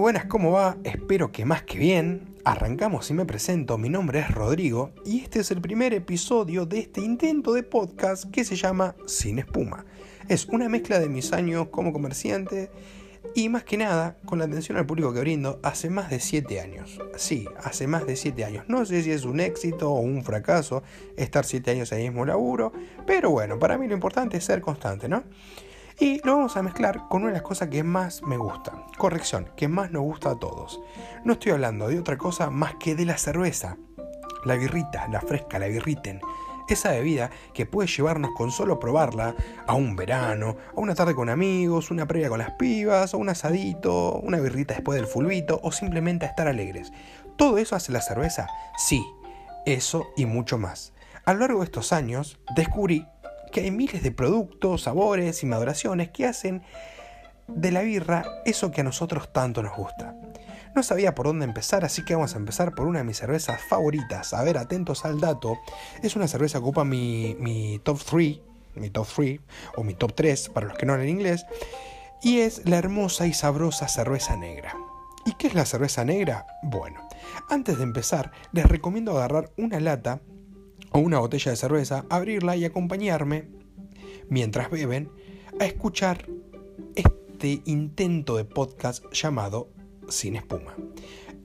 Buenas, ¿cómo va? Espero que más que bien. Arrancamos y me presento, mi nombre es Rodrigo y este es el primer episodio de este intento de podcast que se llama Sin Espuma. Es una mezcla de mis años como comerciante y más que nada con la atención al público que brindo hace más de 7 años. Sí, hace más de 7 años. No sé si es un éxito o un fracaso estar 7 años ahí mismo laburo, pero bueno, para mí lo importante es ser constante, ¿no? Y lo vamos a mezclar con una de las cosas que más me gusta. Corrección, que más nos gusta a todos. No estoy hablando de otra cosa más que de la cerveza. La birrita, la fresca, la birriten. Esa bebida que puede llevarnos con solo probarla a un verano, a una tarde con amigos, una previa con las pibas, o un asadito, una birrita después del fulbito o simplemente a estar alegres. ¿Todo eso hace la cerveza? Sí, eso y mucho más. A lo largo de estos años descubrí que hay miles de productos, sabores y maduraciones que hacen de la birra eso que a nosotros tanto nos gusta. No sabía por dónde empezar, así que vamos a empezar por una de mis cervezas favoritas. A ver, atentos al dato. Es una cerveza que ocupa mi, top 3, mi top 3 o mi top 3 para los que no hablan inglés. Y es la hermosa y sabrosa cerveza negra. ¿Y qué es la cerveza negra? Bueno, antes de empezar, les recomiendo agarrar una lata o una botella de cerveza, abrirla y acompañarme, mientras beben, a escuchar este intento de podcast llamado Sin Espuma.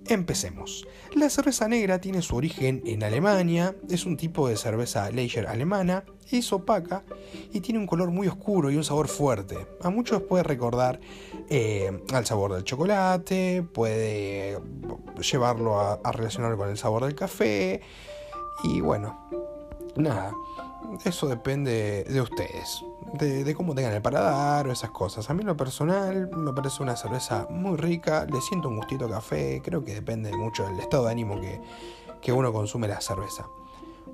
Empecemos. La cerveza negra tiene su origen en Alemania, es un tipo de cerveza Leger alemana, es opaca y tiene un color muy oscuro y un sabor fuerte. A muchos puede recordar eh, al sabor del chocolate, puede llevarlo a, a relacionar con el sabor del café y bueno, nada, eso depende de ustedes, de, cómo tengan el paladar o esas cosas. A mí lo personal me parece una cerveza muy rica, le siento un gustito café, creo que depende mucho del estado de ánimo que, que uno consume la cerveza.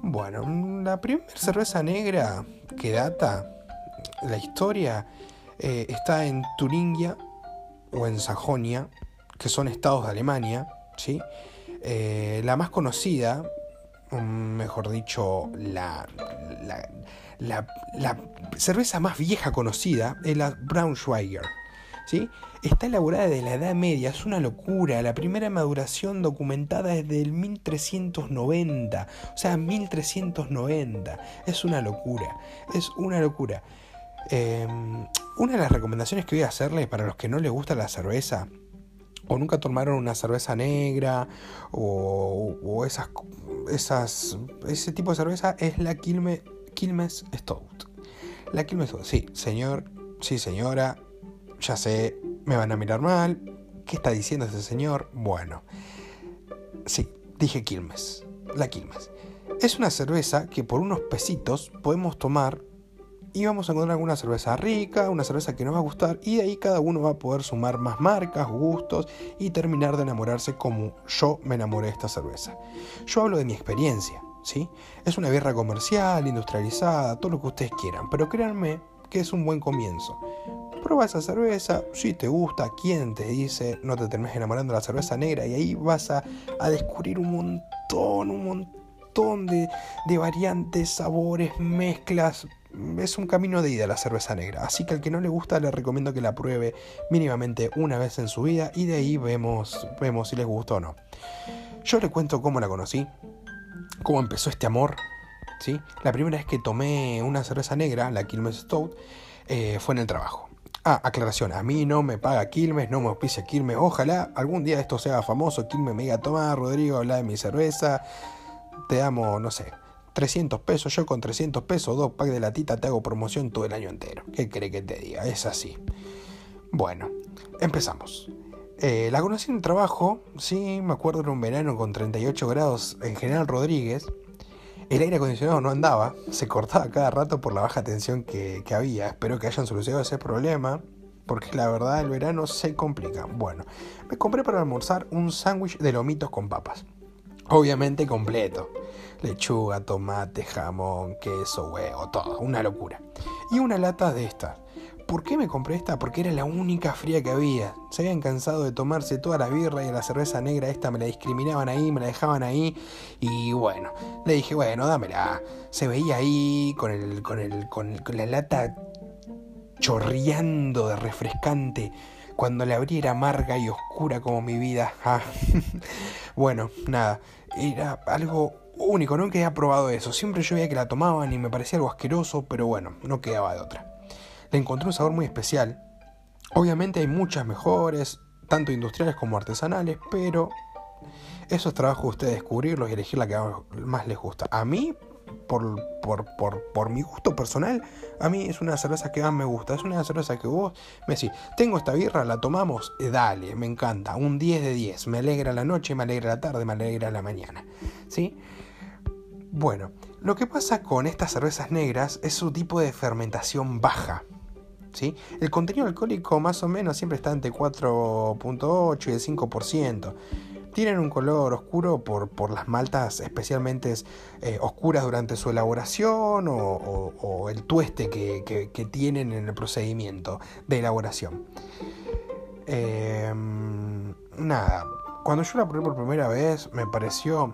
Bueno, la primera cerveza negra que data la historia eh, está en Turingia o en Sajonia, que son estados de Alemania, ¿sí? Eh, la más conocida mejor dicho, la, la, cerveza más vieja conocida es la Braunschweiger. ¿sí? Está elaborada desde la Edad Media, es una locura. La primera maduración documentada es del 1390, o sea, 1390. Es una locura, es una locura. Em, una de las recomendaciones que voy a hacerle para los que no les gusta la cerveza o nunca tomaron una cerveza negra o, esas, esas, ese tipo de cerveza es la Quilmes, Quilmes Stout. La Quilmes Stout, sí, señor, sí, señora, ya sé, me van a mirar mal. ¿Qué está diciendo ese señor? Bueno, sí, dije Quilmes, la Quilmes. Es una cerveza que por unos pesitos podemos tomar y vamos a encontrar alguna cerveza rica, una cerveza que nos va a gustar y de ahí cada uno va a poder sumar más marcas, gustos y terminar de enamorarse como yo me enamoré de esta cerveza. Yo hablo de mi experiencia, ¿sí? Es una birra comercial, industrializada, todo lo que ustedes quieran, pero créanme que es un buen comienzo. Prueba esa cerveza, si te gusta, quién te dice, no te termines enamorando de la cerveza negra y ahí vas a, a descubrir un montón, un montón de, de variantes, sabores, mezclas, es un camino de ida la cerveza negra, así que al que no le gusta le recomiendo que la pruebe mínimamente una vez en su vida y de ahí vemos, vemos si les gusta o no. Yo le cuento cómo la conocí, cómo empezó este amor. ¿sí? La primera vez que tomé una cerveza negra, la Quilmes Stout, eh, fue en el trabajo. Ah, aclaración, a mí no me paga Quilmes, no me auspicia Quilmes. Ojalá algún día esto sea famoso, Quilmes me diga, toma Rodrigo, habla de mi cerveza, te amo, no sé, 300 pesos, yo con 300 pesos, dos packs de latita, te hago promoción todo el año entero. ¿Qué cree que te diga? Es así. Bueno, empezamos. Eh, la conocí en el trabajo, sí, me acuerdo era un verano con 38 grados en General Rodríguez. El aire acondicionado no andaba, se cortaba cada rato por la baja tensión que, que había. Espero que hayan solucionado ese problema, porque la verdad el verano se complica. Bueno, me compré para almorzar un sándwich de lomitos con papas. Obviamente completo lechuga, tomate, jamón, queso, huevo, todo, una locura. Y una lata de estas. ¿Por qué me compré esta? Porque era la única fría que había. Se habían cansado de tomarse toda la birra y la cerveza negra esta me la discriminaban ahí, me la dejaban ahí. Y bueno, le dije, bueno, dámela. Se veía ahí con el, con el, con, la lata chorreando de refrescante. Cuando la abrí era amarga y oscura como mi vida. Ah. bueno, nada, era algo único, nunca había probado eso. Siempre yo veía que la tomaban y me parecía algo asqueroso, pero bueno, no quedaba de otra. Le encontré un sabor muy especial. Obviamente hay muchas mejores, tanto industriales como artesanales, pero eso es trabajo de ustedes descubrirlos y elegir la que más les gusta. A mí, por, por, por, por, mi gusto personal, a mí es una cerveza que más me gusta. Es una cerveza que vos me decís, tengo esta birra, la tomamos, eh, dale, me encanta. Un 10 de 10. Me alegra la noche, me alegra la tarde, me alegra la mañana. ¿Sí? Bueno, lo que pasa con estas cervezas negras es su tipo de fermentación baja. ¿Sí? El contenido alcohólico más o menos siempre está entre 4.8 y el 5%. Tienen un color oscuro por, por las maltas especialmente eh, oscuras durante su elaboración o, el tueste que, tienen en el procedimiento de elaboración. Em, nada, cuando yo la probé por primera vez me pareció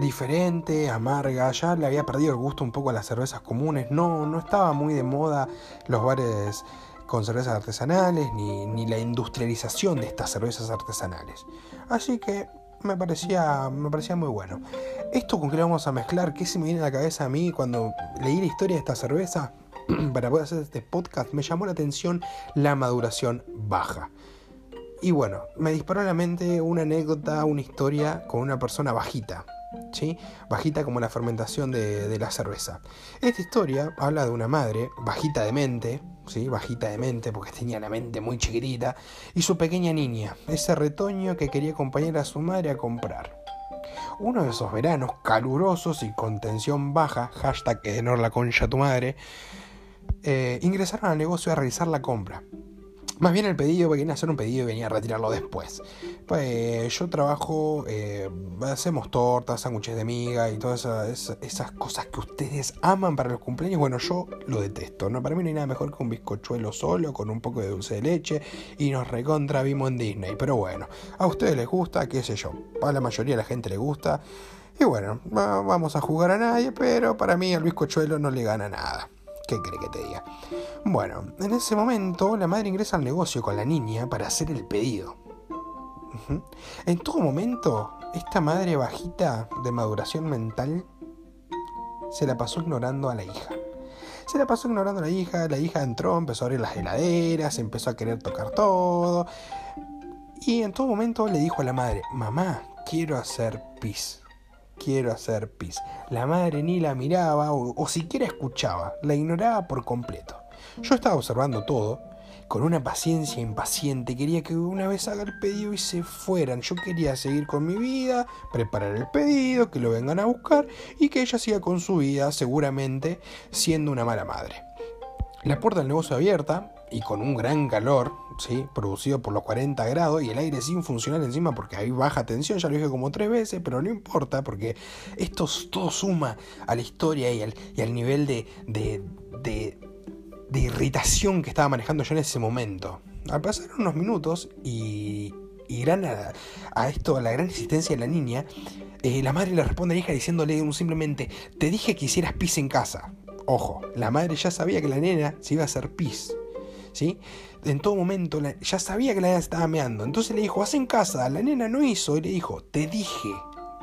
diferente, amarga, ya le había perdido el gusto un poco a las cervezas comunes, no, no estaba muy de moda los bares con cervezas artesanales, ni, la industrialización de estas cervezas artesanales. Así que me parecía, me parecía muy bueno. Esto con que vamos a mezclar, ¿qué se me viene a la cabeza a mí cuando leí la historia de esta cerveza? para poder hacer este podcast, me llamó la atención la maduración baja. Y bueno, me disparó a la mente una anécdota, una historia con una persona bajita, ¿sí? Bajita como la fermentación de, la cerveza. Esta historia habla de una madre, bajita de mente, ¿sí? Bajita de mente porque tenía la mente muy chiquitita, y su pequeña niña, ese retoño que quería acompañar a su madre a comprar. Uno de esos veranos calurosos y con tensión baja, hashtag Enor la concha tu madre, eh, ingresaron al negocio a realizar la compra. Más bien el pedido, porque a hacer un pedido y venía a retirarlo después. Pues yo trabajo, eh, hacemos tortas, sándwiches de miga y todas esas, cosas que ustedes aman para los cumpleaños. Bueno, yo lo detesto. ¿no? Para mí no hay nada mejor que un bizcochuelo solo con un poco de dulce de leche y nos recontra vimos en Disney. Pero bueno, a ustedes les gusta, qué sé yo. A la mayoría de la gente le gusta. Y bueno, vamos a jugar a nadie, pero para mí el bizcochuelo no le gana nada. ¿Qué cree que te diga? Bueno, en ese momento la madre ingresa al negocio con la niña para hacer el pedido. En todo momento, esta madre bajita de maduración mental se la pasó ignorando a la hija. Se la pasó ignorando a la hija, la hija entró, empezó a abrir las heladeras, empezó a querer tocar todo. Y en todo momento le dijo a la madre, mamá, quiero hacer pis quiero hacer pis. La madre ni la miraba o, siquiera escuchaba, la ignoraba por completo. Yo estaba observando todo, con una paciencia impaciente, quería que una vez haga el pedido y se fueran. Yo quería seguir con mi vida, preparar el pedido, que lo vengan a buscar y que ella siga con su vida, seguramente siendo una mala madre. La puerta del negocio abierta y con un gran calor, ¿sí? producido por los 40 grados y el aire sin funcionar encima porque hay baja tensión, ya lo dije como tres veces, pero no importa porque esto todo suma a la historia y al, nivel de, de, irritación que estaba manejando yo en ese momento. Al pasar unos minutos y, y gran a, esto, a la gran insistencia de la niña, eh, la madre le responde a la hija diciéndole simplemente, te dije que hicieras pis en casa. Ojo, la madre ya sabía que la nena se iba a hacer pis. En todo momento ya sabía que la nena estaba meando. Entonces le dijo, haz en casa. La nena no hizo y le dijo, te dije,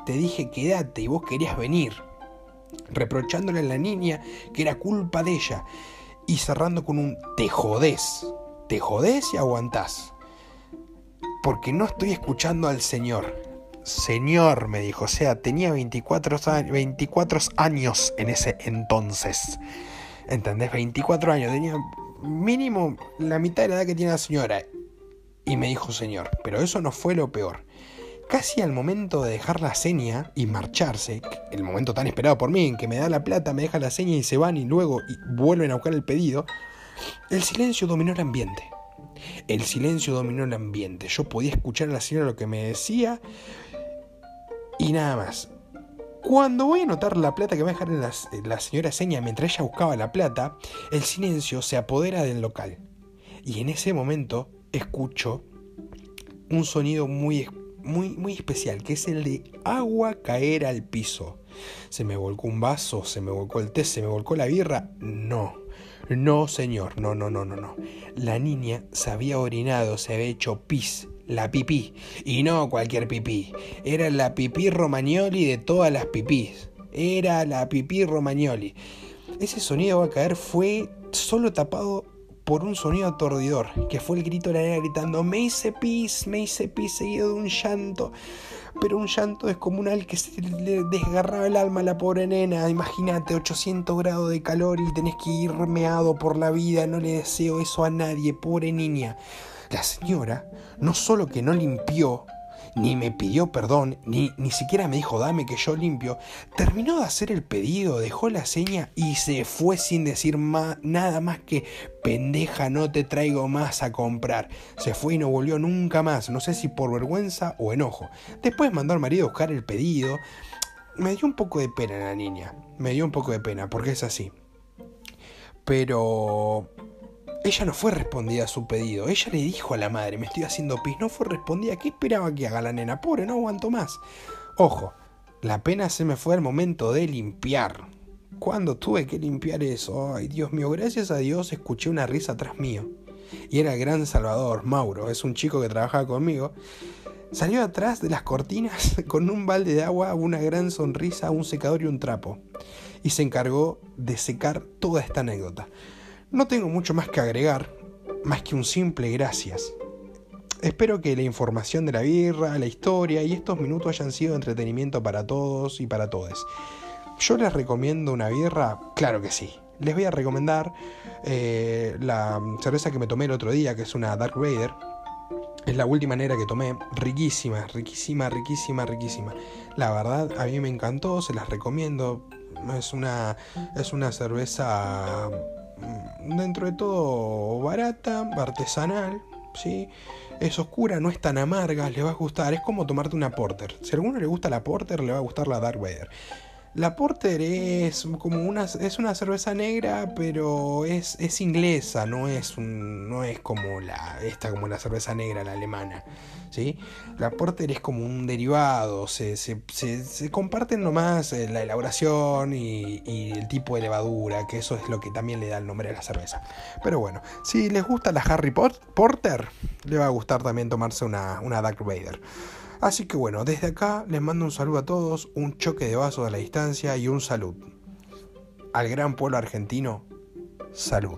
te dije quédate y vos querías venir. Reprochándole a la niña que era culpa de ella. Y cerrando con un te jodés. Te jodés y aguantás. Porque no estoy escuchando al Señor. Señor, me dijo, o sea, tenía 24, 24 años en ese entonces. ¿Entendés? 24 años, tenía mínimo la mitad de la edad que tiene la señora. Y me dijo, señor, pero eso no fue lo peor. Casi al momento de dejar la seña y marcharse, el momento tan esperado por mí, en que me da la plata, me deja la seña y se van y luego vuelven a buscar el pedido, el silencio dominó el ambiente. El silencio dominó el ambiente. Yo podía escuchar a la señora lo que me decía, y nada más. Cuando voy a notar la plata que va a dejar la, la señora Seña mientras ella buscaba la plata, el silencio se apodera del local. Y en ese momento escucho un sonido muy, muy, muy especial, que es el de agua caer al piso. ¿Se me volcó un vaso? ¿Se me volcó el té? ¿Se me volcó la birra? No. No, señor, no, no, no, no, no. La niña se había orinado, se había hecho pis, la pipí. Y no cualquier pipí. Era la pipí romagnoli de todas las pipís. Era la pipí romagnoli. Ese sonido va a caer fue solo tapado por un sonido atordidor, que fue el grito de la nena gritando, me hice pis, me hice pis, seguido de un llanto. Pero un llanto descomunal que se le desgarraba el alma a la pobre nena. Imagínate, 800 grados de calor y tenés que ir meado por la vida. No le deseo eso a nadie, pobre niña. La señora no solo que no limpió ni me pidió perdón, ni, ni siquiera me dijo dame que yo limpio. Terminó de hacer el pedido, dejó la seña y se fue sin decir nada más que pendeja no te traigo más a comprar. Se fue y no volvió nunca más, no sé si por vergüenza o enojo. Después mandó al marido a buscar el pedido. Me dio un poco de pena la niña, me dio un poco de pena, porque es así. Pero ella no fue respondida a su pedido. Ella le dijo a la madre, me estoy haciendo pis. No fue respondida. ¿Qué esperaba que haga la nena? Pobre, no aguanto más. Ojo, la pena se me fue al momento de limpiar. ¿Cuándo tuve que limpiar eso? Ay, Dios mío, gracias a Dios escuché una risa atrás mío. Y era el gran Salvador, Mauro, es un chico que trabajaba conmigo. Salió atrás de las cortinas con un balde de agua, una gran sonrisa, un secador y un trapo. Y se encargó de secar toda esta anécdota. No tengo mucho más que agregar, más que un simple gracias. Espero que la información de la birra, la historia y estos minutos hayan sido entretenimiento para todos y para todos. Yo les recomiendo una birra, claro que sí. Les voy a recomendar eh, la cerveza que me tomé el otro día, que es una Dark Vader. Es la última negra que tomé, riquísima, riquísima, riquísima, riquísima. La verdad, a mí me encantó, se las recomiendo. Es una, es una cerveza dentro de todo barata, artesanal, ¿sí? Es oscura, no es tan amarga, le va a gustar. Es como tomarte una porter. Si a alguno le gusta la porter, le va a gustar la Dark Vader. La Porter es como una, es una cerveza negra, pero es, es inglesa, no es, no es como la, esta como la cerveza negra, la alemana. ¿sí? La Porter es como un derivado, se, se, se, comparten nomás eh, la elaboración y, y, el tipo de levadura, que eso es lo que también le da el nombre a la cerveza. Pero bueno, si les gusta la Harry Porter, le va a gustar también tomarse una, una Dark Vader. Así que bueno, desde acá les mando un saludo a todos, un choque de vasos a la distancia y un salud. Al gran pueblo argentino, salud.